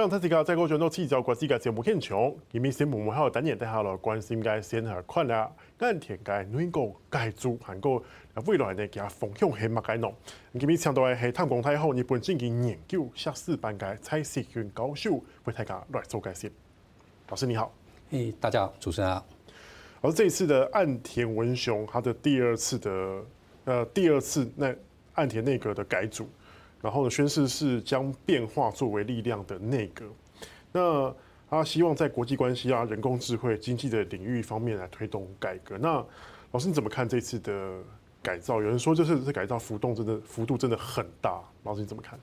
欢迎大家再过转到七条国际嘅节目现场，今日新闻幕后等人带下来关心嘅先系看下岸田嘅内阁改组，韩国未来呢嘅方向系乜嘅呢？今日请到嘅系淡江大学日本政经研究硕士班嘅蔡锡君教授为大家来做解释。老师你好，诶，大家好，主持人好。而这一次的岸田文雄，他的第二次的，呃，第二次那岸田内阁的改组。然后呢，宣誓是将变化作为力量的内阁。那他希望在国际关系啊、人工智慧、经济的领域方面来推动改革。那老师你怎么看这次的改造？有人说就是这改造浮动真的幅度真的很大。老师你怎么看？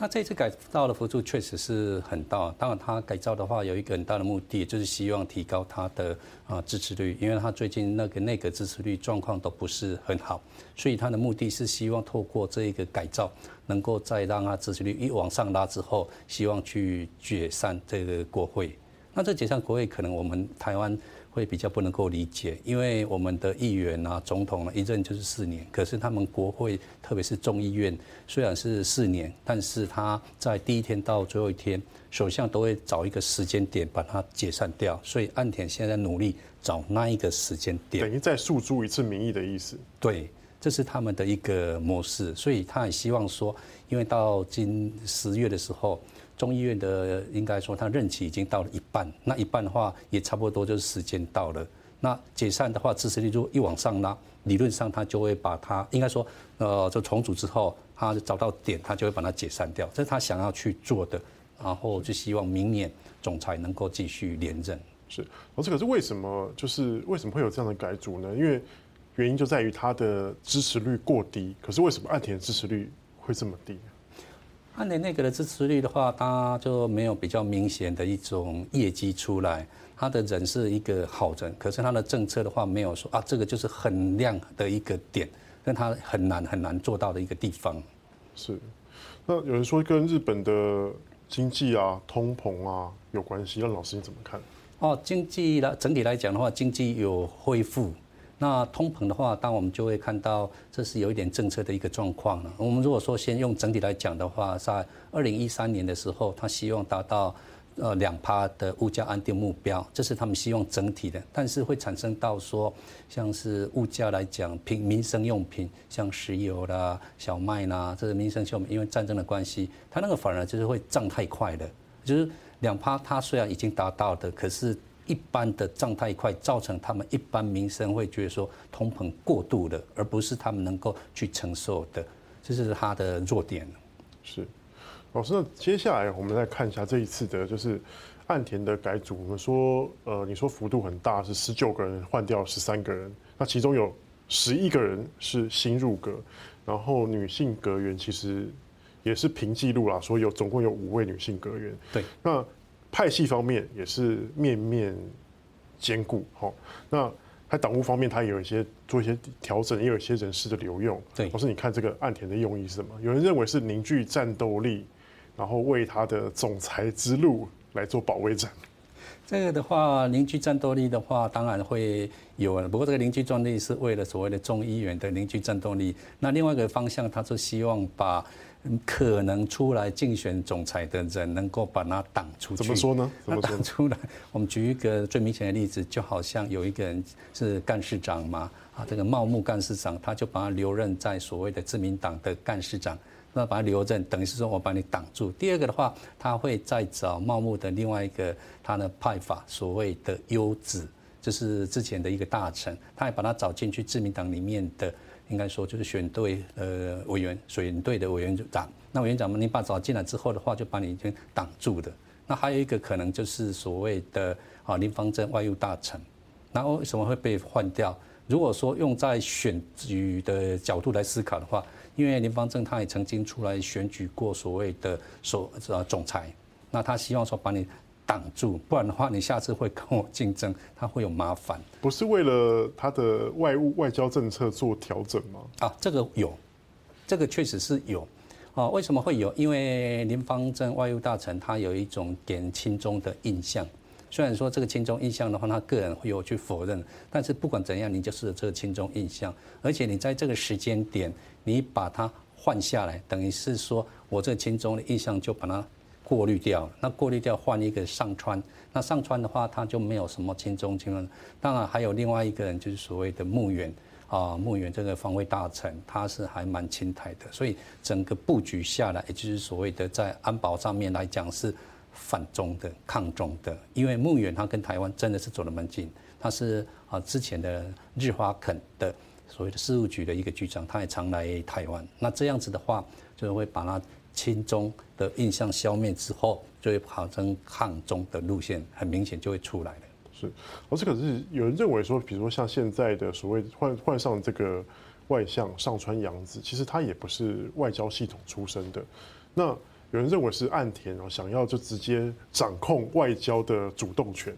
那这次改造的幅度确实是很大，当然他改造的话有一个很大的目的，就是希望提高他的啊支持率，因为他最近那个内阁支持率状况都不是很好，所以他的目的是希望透过这一个改造，能够再让他支持率一往上拉之后，希望去解散这个国会。那这解散国会可能我们台湾。会比较不能够理解，因为我们的议员啊、总统呢，一任就是四年，可是他们国会，特别是众议院，虽然是四年，但是他在第一天到最后一天，首相都会找一个时间点把它解散掉，所以岸田现在努力找那一个时间点，等于再诉诸一次民意的意思。对，这是他们的一个模式，所以他也希望说，因为到今十月的时候。中医院的应该说，他任期已经到了一半，那一半的话也差不多就是时间到了。那解散的话，支持率就一往上拉，理论上他就会把他应该说，呃，就重组之后，他找到点，他就会把它解散掉，这是他想要去做的。然后就希望明年总裁能够继续连任。是，老师，可是为什么就是为什么会有这样的改组呢？因为原因就在于他的支持率过低。可是为什么岸田支持率会这么低？岸田内阁的支持率的话，他就没有比较明显的一种业绩出来。他的人是一个好人，可是他的政策的话，没有说啊，这个就是很亮的一个点，但他很难很难做到的一个地方。是，那有人说跟日本的经济啊、通膨啊有关系，那老师你怎么看？哦，经济来整体来讲的话，经济有恢复。那通膨的话，当我们就会看到这是有一点政策的一个状况了。我们如果说先用整体来讲的话，在二零一三年的时候，他希望达到呃两趴的物价安定目标，这是他们希望整体的。但是会产生到说，像是物价来讲，平民生用品，像石油啦、小麦啦，这是民生用品，因为战争的关系，它那个反而就是会涨太快了。就是两趴，它虽然已经达到的，可是。一般的涨太快，造成他们一般民生会觉得说通膨过度了，而不是他们能够去承受的，这是他的弱点。是，老师，那接下来我们再看一下这一次的，就是岸田的改组。我们说，呃，你说幅度很大，是十九个人换掉十三个人，那其中有十一个人是新入阁，然后女性阁员其实也是凭记录啦，说有总共有五位女性阁员。对，那。派系方面也是面面兼顾，好，那在党务方面，他也有一些做一些调整，也有一些人事的留用。对，老师，你看这个岸田的用意是什么？有人认为是凝聚战斗力，然后为他的总裁之路来做保卫战。这个的话，凝聚战斗力的话，当然会有。不过这个凝聚战斗力是为了所谓的众议员的凝聚战斗力。那另外一个方向，他是希望把。可能出来竞选总裁的人能够把他挡出去？怎么说呢？他挡出来，我们举一个最明显的例子，就好像有一个人是干事长嘛，啊，这个茂木干事长，他就把他留任在所谓的自民党的干事长，那把他留任，等于是说我把你挡住。第二个的话，他会再找茂木的另外一个他的派法，所谓的优子，就是之前的一个大臣，他也把他找进去自民党里面的。应该说就是选对呃委员，选对的委员长。那委员长们，你把找进来之后的话，就把你已经挡住的。那还有一个可能就是所谓的啊林芳正外务大臣。那为什么会被换掉？如果说用在选举的角度来思考的话，因为林方正他也曾经出来选举过所谓的所呃总裁，那他希望说把你。挡住，不然的话，你下次会跟我竞争，他会有麻烦。不是为了他的外务外交政策做调整吗？啊，这个有，这个确实是有。啊，为什么会有？因为林方正外务大臣他有一种点亲中的印象。虽然说这个亲中印象的话，他个人会有去否认，但是不管怎样，你就是这个亲中印象。而且你在这个时间点，你把它换下来，等于是说我这个亲中的印象就把它。过滤掉了，那过滤掉换一个上川，那上川的话，他就没有什么亲中亲了。当然还有另外一个人，就是所谓的墓园啊，木原这个防卫大臣，他是还蛮清台的，所以整个布局下来，也就是所谓的在安保上面来讲是反中的、抗中的。因为木原他跟台湾真的是走得蛮近，他是啊之前的日华肯的所谓的事务局的一个局长，他也常来台湾。那这样子的话，就会把他。亲中的印象消灭之后，就会跑成抗中的路线，很明显就会出来了。是，而这可是有人认为说，比如说像现在的所谓换换上这个外相上川阳子，其实他也不是外交系统出身的。那有人认为是岸田哦，想要就直接掌控外交的主动权。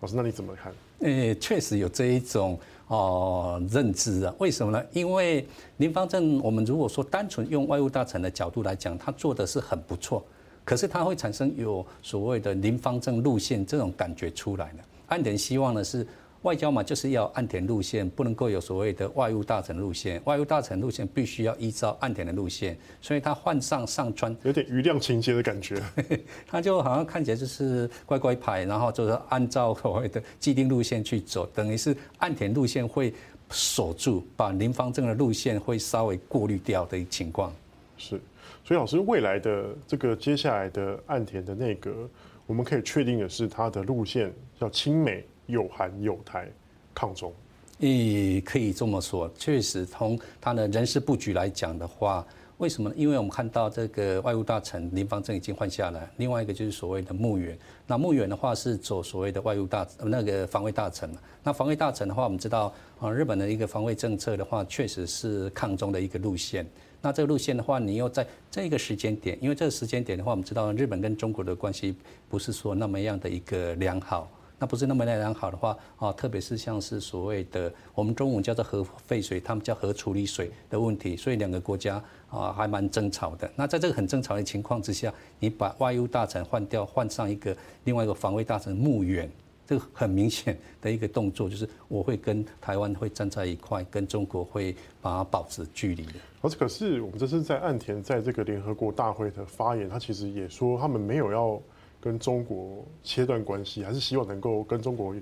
老师，那你怎么看？诶，确实有这一种。哦，认知啊？为什么呢？因为林芳正，我们如果说单纯用外务大臣的角度来讲，他做的是很不错，可是他会产生有所谓的林芳正路线这种感觉出来的。岸田希望的是。外交嘛，就是要岸田路线，不能够有所谓的外务大臣路线。外务大臣路线必须要依照岸田的路线，所以他换上上川，有点余量情节的感觉。他就好像看起来就是乖乖牌，然后就是按照所谓的既定路线去走，等于是岸田路线会守住，把林方正的路线会稍微过滤掉的情况。是，所以老师未来的这个接下来的岸田的内阁，我们可以确定的是，他的路线叫亲美。有韩有台抗中，诶，可以这么说，确实从他的人事布局来讲的话，为什么呢？因为我们看到这个外务大臣林芳正已经换下来，另外一个就是所谓的木原。那木原的话是走所谓的外务大那个防卫大臣。那防卫大臣的话，我们知道啊，日本的一个防卫政策的话，确实是抗中的一个路线。那这个路线的话，你又在这个时间点，因为这个时间点的话，我们知道日本跟中国的关系不是说那么样的一个良好。那不是那么那样好的话啊，特别是像是所谓的我们中文叫做核废水，他们叫核处理水的问题，所以两个国家啊还蛮争吵的。那在这个很争吵的情况之下，你把外务大臣换掉，换上一个另外一个防卫大臣木原，这个很明显的一个动作，就是我会跟台湾会站在一块，跟中国会把它保持距离的。而且可是我们这是在岸田在这个联合国大会的发言，他其实也说他们没有要。跟中国切断关系，还是希望能够跟中国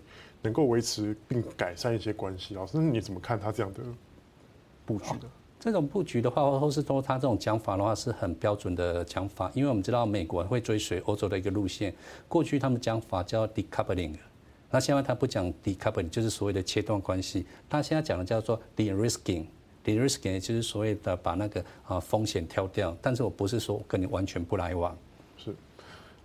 能够维持并改善一些关系。老师，你怎么看他这样的布局的？这种布局的话，或是说他这种讲法的话，是很标准的讲法。因为我们知道美国会追随欧洲的一个路线，过去他们讲法叫 decoupling，那现在他不讲 decoupling，就是所谓的切断关系。他现在讲的叫做 de-risking，de-risking 就是所谓的把那个啊风险挑掉。但是我不是说跟你完全不来往。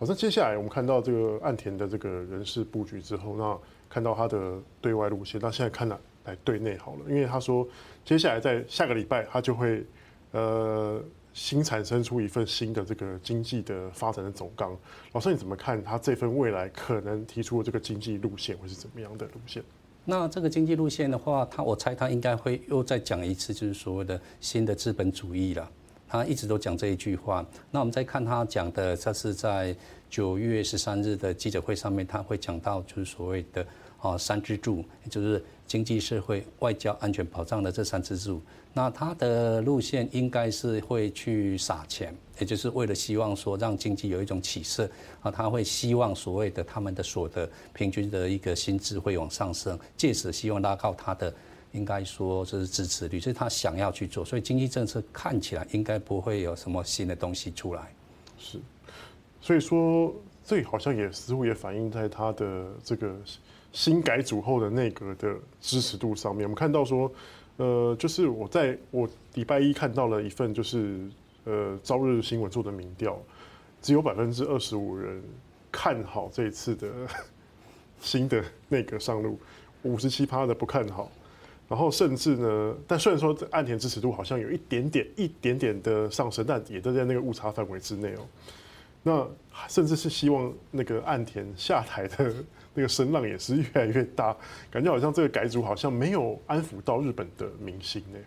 好，那接下来我们看到这个岸田的这个人事布局之后，那看到他的对外路线，那现在看来来对内好了，因为他说接下来在下个礼拜他就会呃新产生出一份新的这个经济的发展的总纲。老师你怎么看他这份未来可能提出的这个经济路线会是怎么样的路线？那这个经济路线的话，他我猜他应该会又再讲一次，就是所谓的新的资本主义了。他一直都讲这一句话。那我们再看他讲的，这是在九月十三日的记者会上面，他会讲到就是所谓的啊三支柱，也就是经济社会、外交、安全保障的这三支柱。那他的路线应该是会去撒钱，也就是为了希望说让经济有一种起色啊。他会希望所谓的他们的所得平均的一个薪资会往上升，借此希望拉高他的。应该说这是支持率，所以他想要去做，所以经济政策看起来应该不会有什么新的东西出来。是，所以说这好像也似乎也反映在他的这个新改组后的内阁的支持度上面。我们看到说，呃，就是我在我礼拜一看到了一份就是呃朝日新闻做的民调，只有百分之二十五人看好这一次的新的内阁上路，五十七趴的不看好。然后甚至呢，但虽然说岸田支持度好像有一点点、一点点的上升，但也都在那个误差范围之内哦。那甚至是希望那个岸田下台的那个声浪也是越来越大，感觉好像这个改组好像没有安抚到日本的民心呢。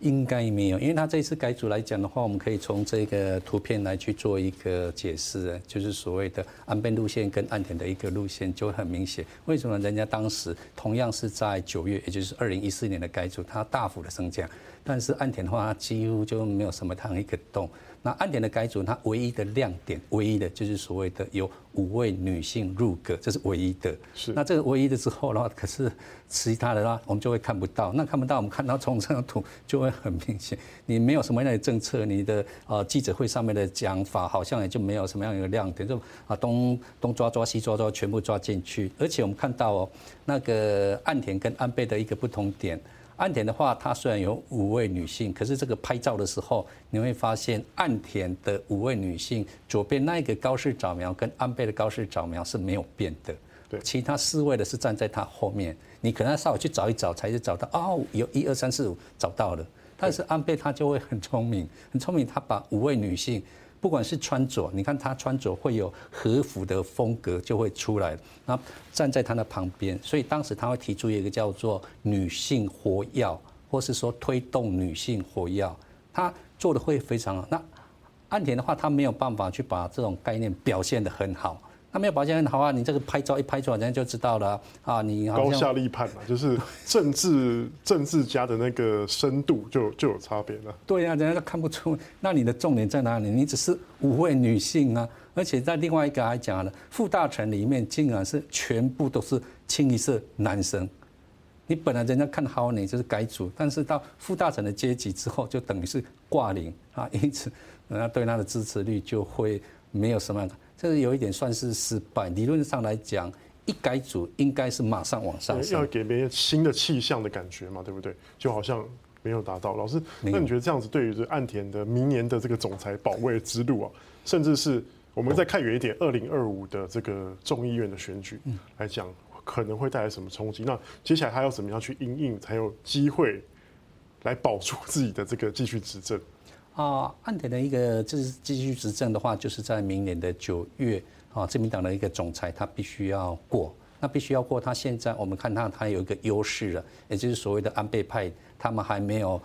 应该没有，因为他这一次改组来讲的话，我们可以从这个图片来去做一个解释，就是所谓的安倍路线跟岸田的一个路线就很明显。为什么人家当时同样是在九月，也就是二零一四年的改组，它大幅的升降，但是岸田的话，几乎就没有什么样一个动。那岸田的改组，它唯一的亮点，唯一的就是所谓的有五位女性入阁，这是唯一的。是。那这个唯一的之后的话，可是其他的话，我们就会看不到。那看不到，我们看到从这张图就会很明显，你没有什么样的政策，你的呃记者会上面的讲法好像也就没有什么样一个亮点，就啊东东抓抓西抓抓，全部抓进去。而且我们看到哦，那个岸田跟安倍的一个不同点。岸田的话，他虽然有五位女性，可是这个拍照的时候，你会发现岸田的五位女性左边那一个高市早苗跟安倍的高市早苗是没有变的，对，其他四位的是站在他后面，你可能要稍微去找一找，才是找到哦，有一二三四五找到了，但是安倍他就会很聪明，很聪明，他把五位女性。不管是穿着，你看他穿着会有和服的风格就会出来，那站在他的旁边，所以当时他会提出一个叫做“女性活药”或是说推动女性活药，他做的会非常好。那岸田的话，他没有办法去把这种概念表现得很好。那没有保险很好啊，你这个拍照一拍出来，人家就知道了啊。你高下立判嘛，就是政治 政治家的那个深度就就有差别了。对呀、啊，人家都看不出。那你的重点在哪里？你只是五位女性啊，而且在另外一个还讲了，副大臣里面竟然是全部都是清一色男生。你本来人家看好你就是改组，但是到副大臣的阶级之后，就等于是挂零啊，因此人家对他的支持率就会没有什么。这个有一点算是失败。理论上来讲，一改组应该是马上往上升，要给别人新的气象的感觉嘛，对不对？就好像没有达到。老师，那你觉得这样子对于这岸田的明年的这个总裁保卫之路啊，甚至是我们再看远一点，二零二五的这个众议院的选举来讲，可能会带来什么冲击？那接下来他要怎么样去应应，才有机会来保住自己的这个继续执政？啊，岸田的一个就是继续执政的话，就是在明年的九月啊，自民党的一个总裁他必须要过，那必须要过。他现在我们看他他有一个优势了，也就是所谓的安倍派，他们还没有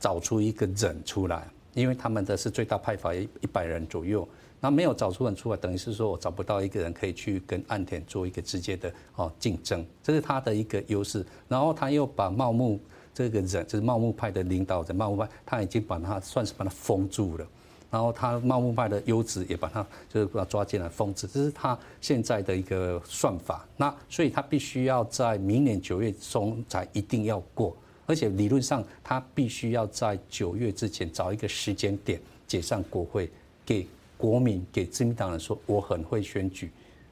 找出一个人出来，因为他们的是最大派阀一百人左右，那没有找出人出来，等于是说我找不到一个人可以去跟岸田做一个直接的哦竞争，这是他的一个优势。然后他又把茂木。这个人就是茂木派的领导人，茂木派他已经把他算是把他封住了，然后他茂木派的优子也把他就是把他抓进来封住，这是他现在的一个算法。那所以他必须要在明年九月中才一定要过，而且理论上他必须要在九月之前找一个时间点解散国会，给国民给自民党人说我很会选举。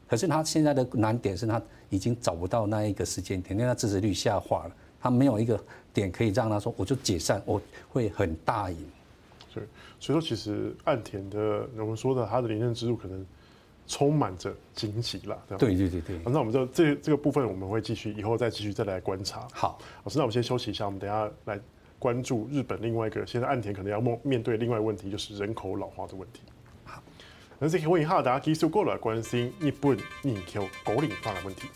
可是他现在的难点是他已经找不到那一个时间点，因为他支持率下滑了。他没有一个点可以让他说，我就解散，我会很大赢。对，所以说其实岸田的我们说的他的连任之路可能充满着荆棘啦。对对对对。那我们就这这个部分我们会继续以后再继续再来观察。好，老师，那我们先休息一下，我们等下来关注日本另外一个现在岸田可能要面面对另外一个问题，就是人口老化的问题。好，那这个问一下，大家继续过来关心日本人口高龄化的问题。